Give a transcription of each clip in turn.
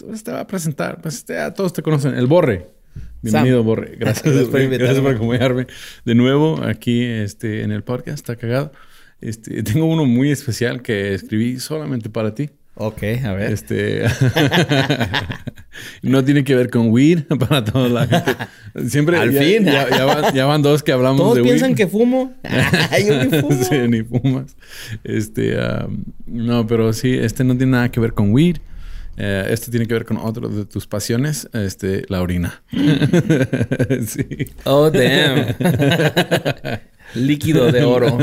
Te va a presentar, pues ya todos te conocen, el Borre. Bienvenido, Borre. Gracias, por Gracias por acompañarme de nuevo aquí este, en el podcast. Está cagado. Este, tengo uno muy especial que escribí solamente para ti. Ok, a ver. Este no tiene que ver con weed para toda la gente. Siempre Al fin. Ya, van, dos que hablamos Todos de piensan que fumo. Yo ni fumo. sí, ni fumas. Este, no, pero sí, este no tiene nada que ver con weed. Eh, este tiene que ver con otro de tus pasiones, este, la orina. sí. Oh, damn. Líquido de oro.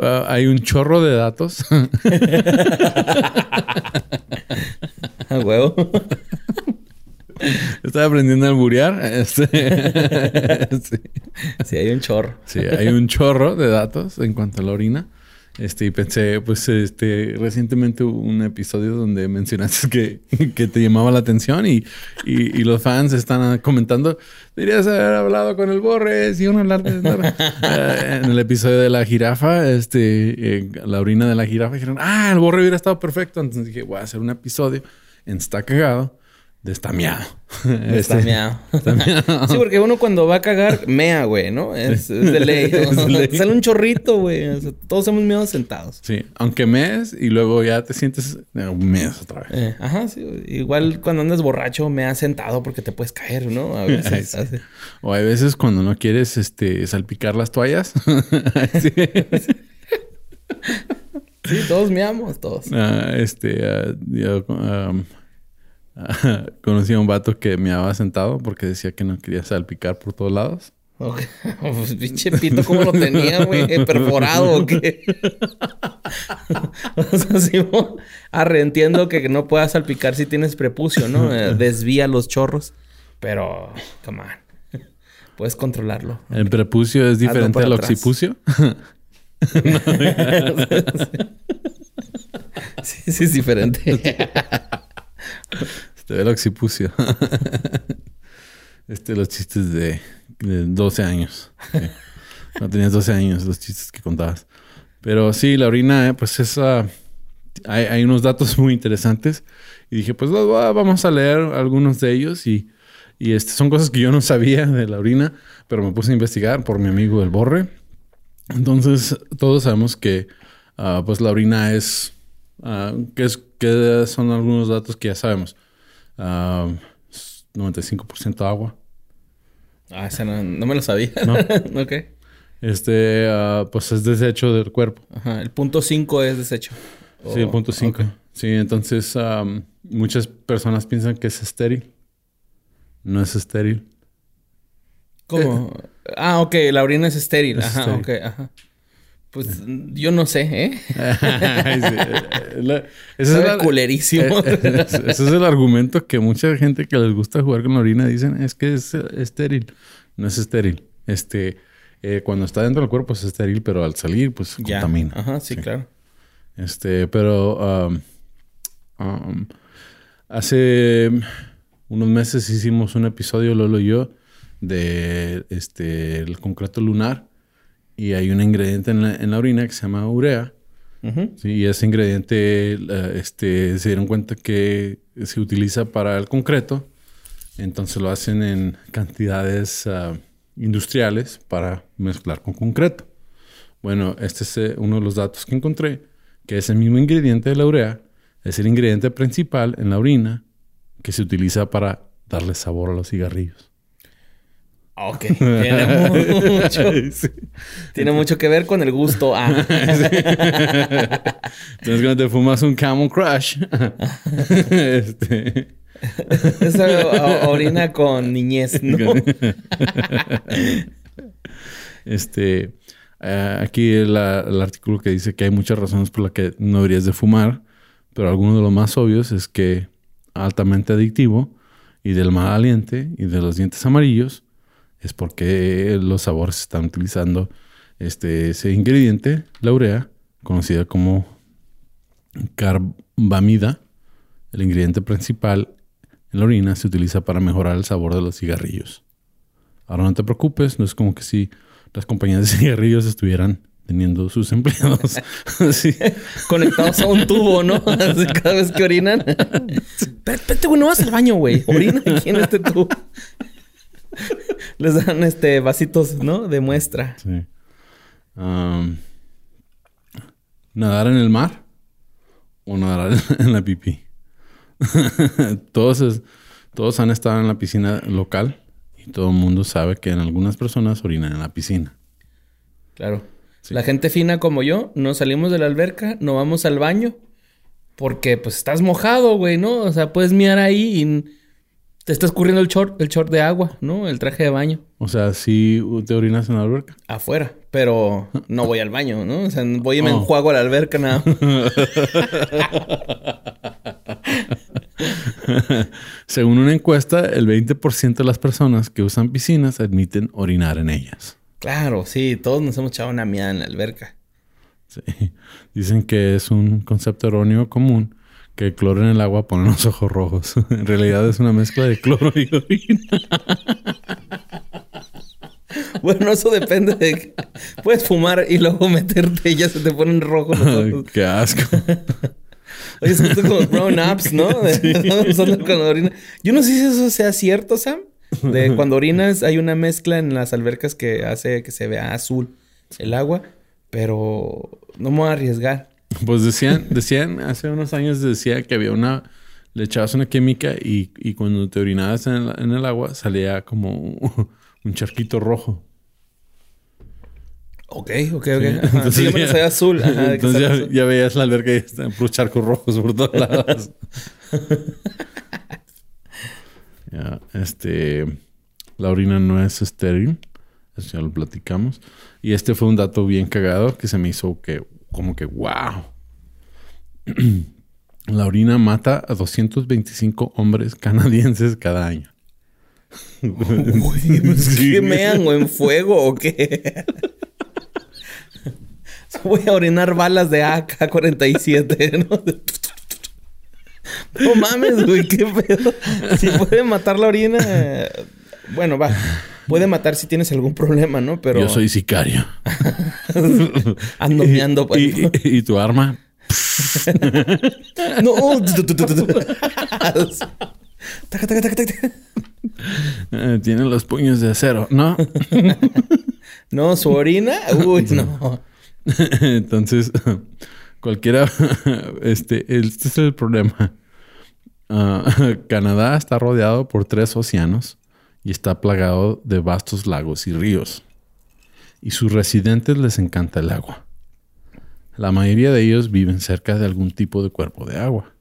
Ah, hay un chorro de datos. A huevo. Estaba aprendiendo a alburear. Este, sí. sí, hay un chorro. Sí, hay un chorro de datos en cuanto a la orina. Este, y pensé, pues, este, recientemente hubo un episodio donde mencionaste que, que te llamaba la atención y, y, los fans están comentando, deberías haber hablado con el Borre, si uno hablar de... Eh, en el episodio de la jirafa, este, la orina de la jirafa, dijeron, ah, el Borre hubiera estado perfecto. Entonces dije, voy a hacer un episodio Está Cagado de está miado. Está, miado. Sí, porque uno cuando va a cagar, mea, güey, ¿no? Es, de ley. Sale un chorrito, güey. todos hemos miedo sentados. Sí, aunque mees y luego ya te sientes, meas otra vez. Eh, ajá, sí. Igual cuando andas borracho, meas sentado porque te puedes caer, ¿no? A veces. O hay veces cuando no quieres este, salpicar las toallas. sí. sí, todos meamos, todos. Ah, este, uh, conocí a un vato que me había sentado porque decía que no quería salpicar por todos lados. Pues pinche pito, ¿cómo lo tenía, güey? ¿Perforado o qué? o sea, arre, entiendo que no puedas salpicar si tienes prepucio, ¿no? Eh, desvía los chorros. Pero, come on. Puedes controlarlo. ¿El prepucio es diferente al occipucio? sí, sí, es diferente. Este, el occipucio. este, los chistes de, 12 años. no tenías 12 años, los chistes que contabas. Pero sí, la orina, eh, pues esa... Hay, unos datos muy interesantes. Y dije, pues vamos a leer algunos de ellos. Y, y este, son cosas que yo no sabía de la orina, pero me puse a investigar por mi amigo el Borre. Entonces, todos sabemos que ah, pues la orina es, uh, que es, que son algunos datos que ya sabemos. 95% agua. Ah, ese no, me lo sabía. ¿No? ok. Este, ah, pues es desecho del cuerpo. Ajá, el punto 5 es desecho. Sí, el punto 5. Sí, entonces muchas personas piensan que es estéril. No es estéril. ¿Cómo? ah, ok, la orina es estéril. ajá, ok, ajá. Pues yo no sé, ¿eh? Eso es culerísimo. ese es el argumento que mucha gente que les gusta jugar con la orina dicen es que es estéril. No es estéril. Este, eh, cuando está dentro del cuerpo es estéril, pero al salir, pues contamina. Ajá, sí, claro. Este, pero um, um, hace unos meses hicimos un episodio, Lolo y yo, de este el concreto lunar y hay un ingrediente en la, orina que se llama urea. y ese ingrediente este, se dieron cuenta que se utiliza para el concreto. Entonces lo hacen en cantidades ah, industriales para mezclar con concreto. Bueno, este es eh, uno de los datos que encontré, que ese mismo ingrediente de la urea es el ingrediente principal en la orina que se utiliza para darle sabor a los cigarrillos. Ok, tiene mucho, tiene mucho que ver con el gusto A. Entonces cuando te fumas un Camel Crush. este... Esa orina con niñez, ¿no? este... Eh, aquí el, el, artículo que dice que hay muchas razones por las que no deberías de fumar, pero alguno de los más obvios es que altamente adictivo y del mal aliente y de los dientes amarillos, es porque los sabores están utilizando este, ese ingrediente, la urea, conocida como carbamida, el ingrediente principal en la orina, se utiliza para mejorar el sabor de los cigarrillos. Ahora no te preocupes, no es como que si las compañías de cigarrillos estuvieran teniendo sus empleados conectados a un tubo, ¿no? cada vez que orinan. Vete, güey, no vas al baño, güey. Orina aquí en este tubo. Les dan este vasitos, ¿no? De muestra. Sí. nadar en el mar o nadar en la pipí. todos, todos han estado en la piscina local y todo el mundo sabe que en algunas personas orinan en la piscina. Claro. La gente fina como yo, no salimos de la alberca, no vamos al baño, porque pues estás mojado, güey, ¿no? O sea, puedes mirar ahí y te está escurriendo el short, el short de agua, ¿no? El traje de baño. O sea, si te orinas en la alberca. Afuera, pero no voy al baño, ¿no? O sea, voy y me oh. enjuago a la alberca nada. Según una encuesta, el 20% de las personas que usan piscinas admiten orinar en ellas. Claro, sí, todos nos hemos echado una mierda en la alberca. Sí. Dicen que es un concepto erróneo común que el cloro en el agua pone los ojos rojos. en realidad es una mezcla de cloro y orina. bueno, eso depende de... Puedes fumar y luego meterte y ya se te ponen rojos los ojos. qué asco. Oye, es como brown ups, ¿no? Yo no sé si eso sea cierto, Sam. De cuando orinas hay una mezcla en las albercas que hace que se vea azul el agua, pero no me voy a arriesgar. Pues decían, decían, hace unos años decía que había una, le echabas una química y, y cuando te orinabas en el, en el, agua salía como un charquito rojo. Ok, ok, ok. Entonces, sí, yo me azul. entonces ya, ya, veías la alberca y están puros charcos rojos por todos lados. ya, este... La orina no es estéril. Eso ya lo platicamos. Y este fue un dato bien cagado que se me hizo que... Como que, wow. la orina mata a 225 hombres canadienses cada año. Uy, pues, ¿Qué mean o en fuego o qué? Voy a orinar balas de AK-47, ¿no? No mames, güey, qué pedo. Si puede matar la orina. Bueno, va. Puede matar si tienes algún problema, ¿no? Pero. Yo soy sicario. Ando meando. Pues. ¿Y, y, tu arma? no. Eh, tiene los puños de acero, ¿no? no, su orina. Uy, no. Entonces, cualquiera, este, este es el problema. Ah, Canadá está rodeado por tres océanos y está plagado de vastos lagos y ríos. Y sus residentes les encanta el agua. La mayoría de ellos viven cerca de algún tipo de cuerpo de agua.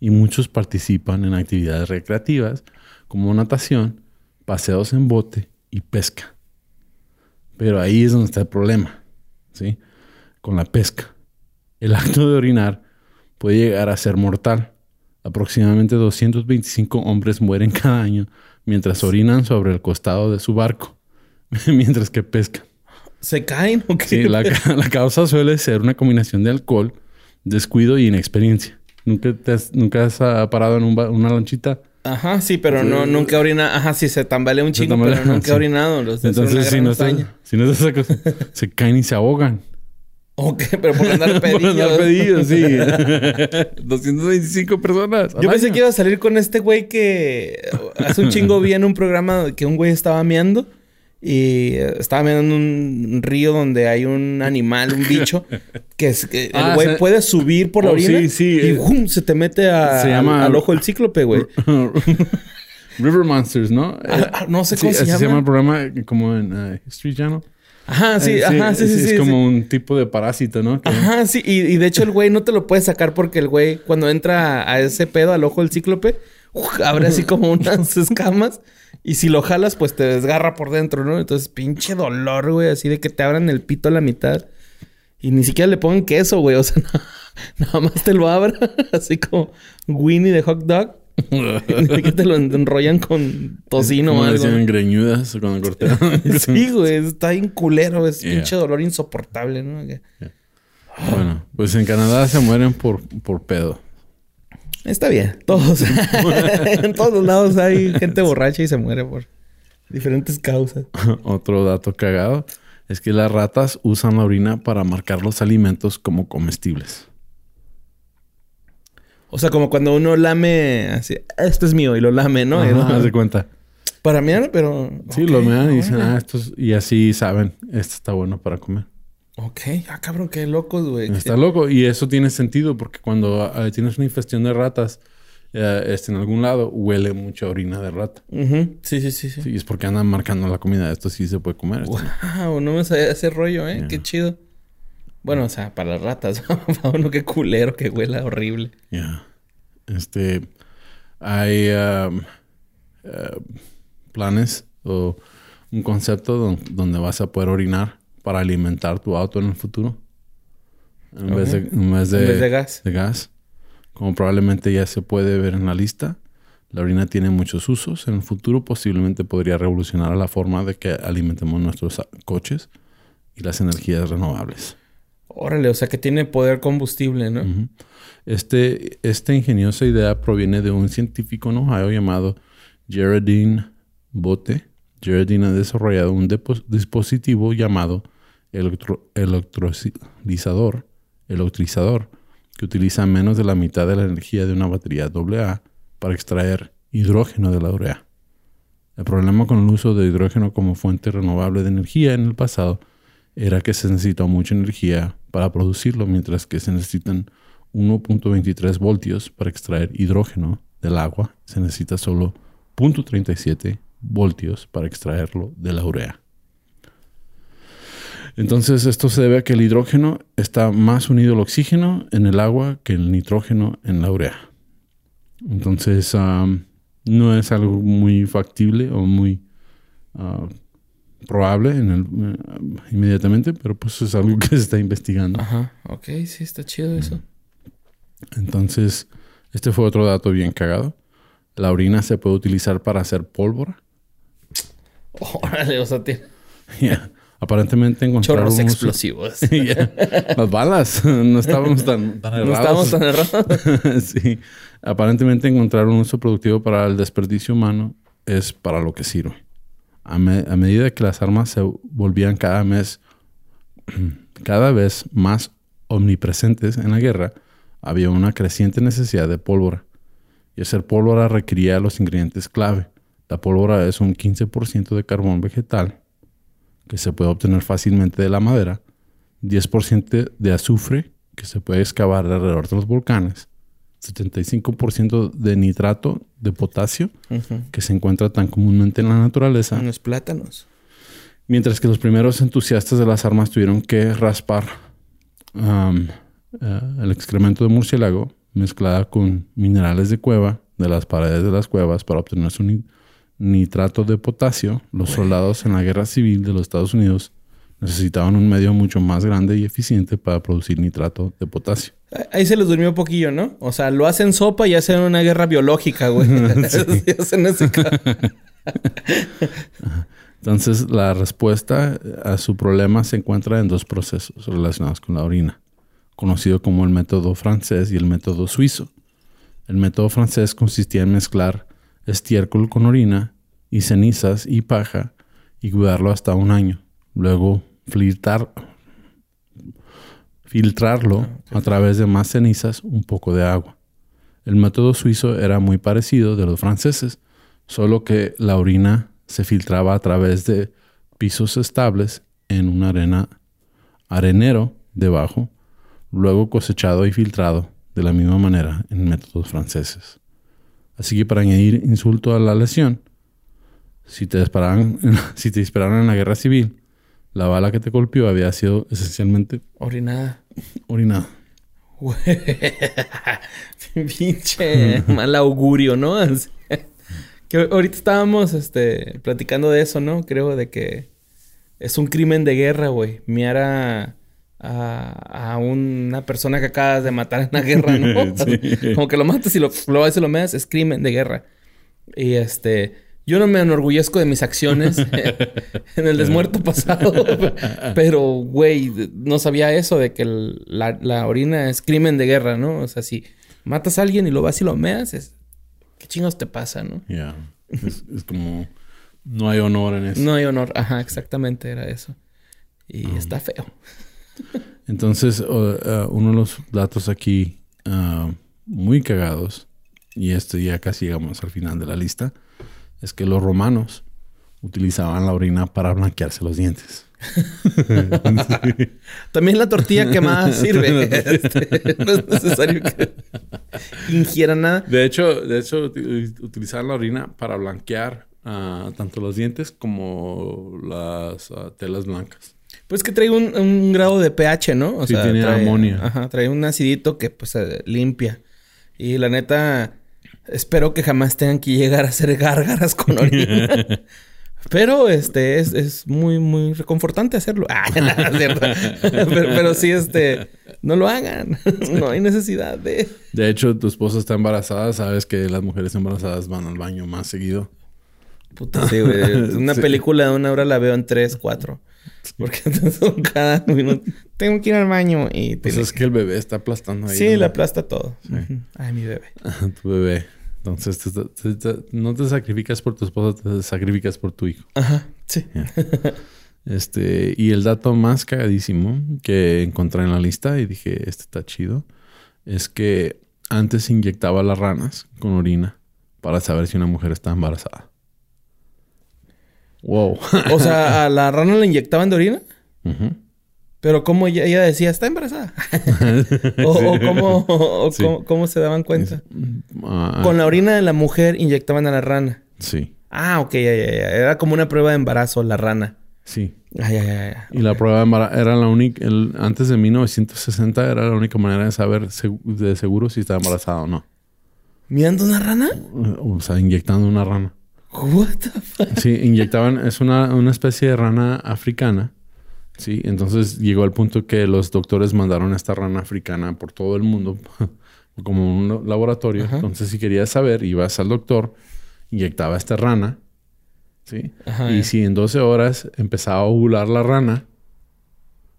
Y muchos participan en actividades recreativas como natación, paseos en bote y pesca. Pero ahí es donde está el problema. ¿sí? con la pesca. El acto de orinar puede llegar a ser mortal. Aproximadamente 225 hombres mueren cada año mientras orinan sobre el costado de su barco, mientras que pescan. ¿Se caen o qué? Sí, la, causa suele ser una combinación de alcohol, descuido y inexperiencia. ¿Nunca, te has, nunca has ah, parado en una lanchita? Ajá, sí, pero no, nunca orina. Ajá, sí, se tambalea un chingo, pero nunca ha orinado. Entonces, si no, si no, se caen y se ahogan. Ok, pero por andar pedillos. por andar pedillos, sí. 225 personas. Yo pensé que iba a salir con este güey que hace un chingo vi en un programa que un güey estaba meando y estaba meando en un río donde hay un animal, un bicho, que, es, el ah, güey puede subir por la oh, orina y eh, se te mete al, ojo del cíclope, güey. River Monsters, ¿no? Ah, ah, no sé cómo se llama. se llama el programa como en uh, History Channel. Ajá, sí, eh, ajá, sí, sí, Es como un tipo de parásito, ¿no? Ajá, sí. Y, de hecho el güey no te lo puede sacar porque el güey, cuando entra a ese pedo al ojo del cíclope, abre así como unas escamas. Y si lo jalas, pues te desgarra por dentro, ¿no? Entonces, pinche dolor, güey. Así de que te abran el pito a la mitad. Y ni siquiera le pongan queso, güey. O sea, nada más te lo abra. así como Winnie de hot dog. que te lo enrollan con tocino o algo. Decían greñudas cuando cortaban. sí, güey. Está bien culero. Es pinche dolor insoportable, ¿no? Bueno, pues en Canadá se mueren por, por pedo. Está bien. Todos. en todos lados hay gente borracha y se muere por diferentes causas. Otro dato cagado es que las ratas usan la orina para marcar los alimentos como comestibles. O sea, como cuando uno lame así, esto es mío y lo lame, ¿no? Ajá, de cuenta. Para mí, pero. Sí, lo mean y dicen, ah, esto es... Y así saben, esto está bueno para comer. Ok, ah, cabrón, qué locos, güey. Está loco. Y eso tiene sentido porque cuando ah, tienes una infestión de ratas eh, este, en algún lado, huele mucha orina de rata. sí, sí, sí, sí. Sí, es porque andan marcando la comida. Esto sí se puede comer. wow, no me sabía ese rollo, ¿eh? Qué chido. Bueno, o sea, para las ratas. para uno qué culero que huela horrible. Ya. Este... Hay... Um, uh, planes o un concepto donde vas a poder orinar para alimentar tu auto en el futuro. En, vez, de, en, vez, de, gas. de gas. Como probablemente ya se puede ver en la lista, la orina tiene muchos usos. En el futuro posiblemente podría revolucionar la forma de que alimentemos nuestros coches y las energías renovables. Órale, o sea que tiene poder combustible, ¿no? este, esta ingeniosa idea proviene de un científico en Ohio llamado Geraldine Bote. Geraldine ha desarrollado un dispositivo llamado electro electrolizador, electrizador que utiliza menos de la mitad de la energía de una batería AA para extraer hidrógeno de la urea. El problema con el uso de hidrógeno como fuente renovable de energía en el pasado era que se necesitó mucha energía para producirlo, mientras que se necesitan 1.23 voltios para extraer hidrógeno del agua. Se necesita solo 0.37 voltios para extraerlo de la urea. Entonces esto se debe a que el hidrógeno está más unido al oxígeno en el agua que el nitrógeno en la urea. Entonces no es algo muy factible o muy ah, probable en el, eh, inmediatamente, pero pues es algo que se está investigando. Ajá, ok, sí, está chido eso. Entonces, este fue otro dato bien cagado. La orina se puede utilizar para hacer pólvora. Órale, o sea, tiene... Aparentemente encontraron... Chorros explosivos. Las balas. No estábamos tan, errados. No estábamos tan errados. sí. Aparentemente encontrar un uso productivo para el desperdicio humano es para lo que sirve. A, medida que las armas se volvían cada mes... cada vez más omnipresentes en la guerra, había una creciente necesidad de pólvora. Y hacer pólvora requería los ingredientes clave. La pólvora es un 15% de carbón vegetal que se puede obtener fácilmente de la madera, 10% de azufre que se puede excavar alrededor de los volcanes, 75% de nitrato de potasio que se encuentra tan comúnmente en la naturaleza. En los plátanos. Mientras que los primeros entusiastas de las armas tuvieron que raspar um, eh, el excremento de murciélago mezclada con minerales de cueva de las paredes de las cuevas para obtener su nitrato de potasio, los soldados en la guerra civil de los Estados Unidos necesitaban un medio mucho más grande y eficiente para producir nitrato de potasio. Ahí se les durmió un poquillo, ¿no? O sea, lo hacen sopa y hacen una guerra biológica, güey. Entonces, la respuesta a su problema se encuentra en dos procesos relacionados con la orina, conocido como el método francés y el método suizo. El método francés consistía en mezclar estiércol con orina y cenizas y paja y cuidarlo hasta un año. Luego filtrar, filtrarlo a través de más cenizas, un poco de agua. El método suizo era muy parecido de los franceses, solo que la orina se filtraba a través de pisos estables en una arena arenero debajo, luego cosechado y filtrado de la misma manera en métodos franceses. Así que para añadir insulto a la lesión, si te dispararon, si te dispararon en la guerra civil, la bala que te golpeó había sido esencialmente orinada. Orinada. Pinche mal augurio, ¿no? que ahorita estábamos este, platicando de eso, ¿no? Creo de que es un crimen de guerra, güey. Miara a, una persona que acabas de matar en una guerra, ¿no? Como que lo matas y lo, lo, lo meas, es crimen de guerra. Y este, yo no me enorgullezco de mis acciones en el desmuerto pasado, pero, güey, no sabía eso de que la, orina es crimen de guerra, ¿no? O sea, si matas a alguien y lo vas y lo meas, es, ¿qué chingos te pasa, no? Ya, es, como, no hay honor en eso. No hay honor, ajá, exactamente era eso. Y ah. está feo. Entonces, uh, uno de los datos aquí uh, muy cagados, y esto ya casi llegamos al final de la lista, es que los romanos utilizaban la orina para blanquearse los dientes. También la tortilla quemada sirve. Este, no es necesario que ingiera nada. De hecho, de hecho, utilizaban la orina para blanquear uh, tanto los dientes como las telas blancas. Pues que trae un, grado de pH, ¿no? O sí, sea, tiene amonio. Ajá, trae un acidito que pues limpia. Y la neta, espero que jamás tengan que llegar a hacer gárgaras con orina. pero este es, es, muy, muy reconfortante hacerlo. Ah, pero, pero, sí, este, no lo hagan. no hay necesidad de. De hecho, tu esposa está embarazada, sabes que las mujeres embarazadas van al baño más seguido. Puta, sí, güey. Una película de una hora la veo en tres, cuatro. Porque cada minuto tengo que ir al baño y... Pues es que el bebé está aplastando ahí. Sí, le aplasta todo. Ay, mi bebé. tu bebé. Entonces, no te sacrificas por tu esposa, te sacrificas por tu hijo. Ajá, sí. Este, y el dato más cagadísimo que encontré en la lista y dije, este está chido, es que antes inyectaba las ranas con orina para saber si una mujer está embarazada. Wow. o sea, ¿a la rana le inyectaban de orina? Pero ¿cómo ella, decía, está embarazada? o, cómo, se daban cuenta. Ah. Con la orina de la mujer inyectaban a la rana. Sí. Ah, ok, ya, ya, ya. Era como una prueba de embarazo, la rana. Sí. Ah, ya, ya, ya. Y la prueba de embarazo era la única, antes de 1960 era la única manera de saber de seguro si estaba embarazada o no. ¿Mirando una rana? O sea, inyectando una rana. What the fuck? Sí, inyectaban, es una, una especie de rana africana. Sí, entonces llegó al punto que los doctores mandaron a esta rana africana por todo el mundo como un laboratorio. Entonces, si querías saber, ibas al doctor, inyectaba esta rana, ¿sí? y si en 12 horas empezaba a ovular la rana,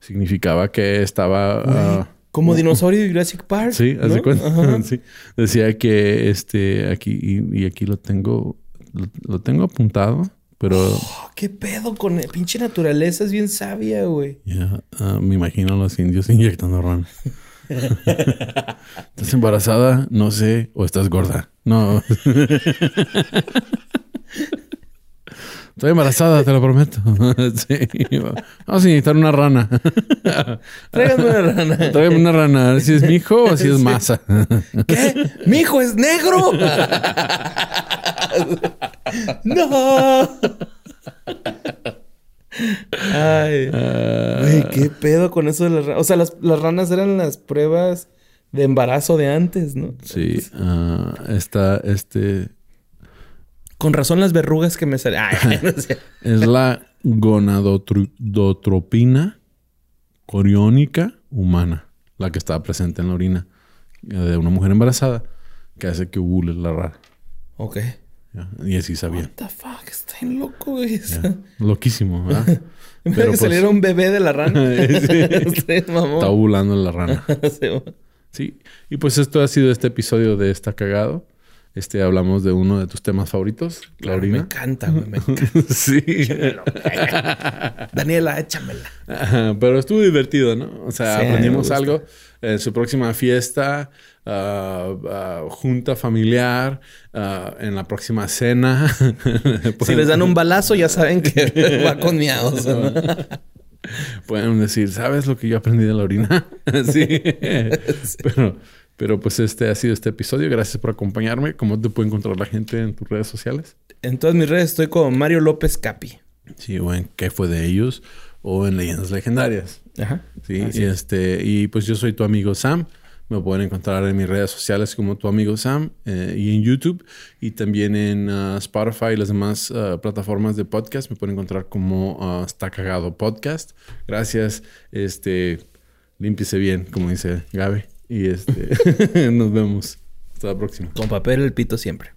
significaba que estaba... Ah, como dinosaurio de Jurassic Park. Sí, ¿no? cuenta? sí. Decía que este aquí y aquí lo tengo lo, tengo apuntado, pero... Oh, ¿Qué pedo con el pinche naturaleza? Es bien sabia, güey. Ya, ah, me imagino a los indios inyectando ranas. ¿Estás embarazada? No sé. ¿O estás gorda? No. Estoy embarazada, te lo prometo. sí. Vamos a inyectar una rana. Tráigame una rana. Tráigame una rana. A ver si es mi hijo o si es masa. ¿Qué? ¿Mi hijo es negro? ¡No! Ay. Güey, ¿qué pedo con eso de las ranas? O sea, las, ranas eran las pruebas de embarazo de antes, ¿no? Sí. Uh, está este... Con razón las verrugas que me salen. Es la gonadotropina coriónica humana, la que está presente en la orina de una mujer embarazada, que hace que ovule la rara. Ok. Y así sabía. What the fuck, está en loco eso. Loquísimo, ¿verdad? Pero que pues, saliera un bebé de la rana. Está ovulando la rana. sí. Y pues esto ha sido este episodio de Está Cagado. Este, hablamos de uno de tus temas favoritos, claro, Me encanta, güey. Me encanta. sí. Daniela, échamela. pero estuvo divertido, ¿no? O sea, aprendimos algo. En su próxima fiesta, uh, uh, junta familiar, uh, en la próxima cena. si les dan un balazo, ya saben que va con miados. Pueden decir, ¿sabes lo que yo aprendí de la orina? sí. Pero pero pues este ha sido este episodio. Gracias por acompañarme. ¿Cómo te puede encontrar la gente en tus redes sociales? En todas mis redes estoy con Mario López Capi. Sí, o en ¿Qué fue de ellos? O en Leyendas Legendarias. Ajá. Sí, y este, y pues yo soy tu amigo Sam. Me pueden encontrar en mis redes sociales como tu amigo Sam eh, y en YouTube y también en uh, Spotify y las demás uh, plataformas de podcast. Me pueden encontrar como uh, Está Cagado Podcast. Gracias. Este, Límpiese bien, como dice Gabe. Y este, nos vemos. Hasta la próxima. Con papel el pito siempre.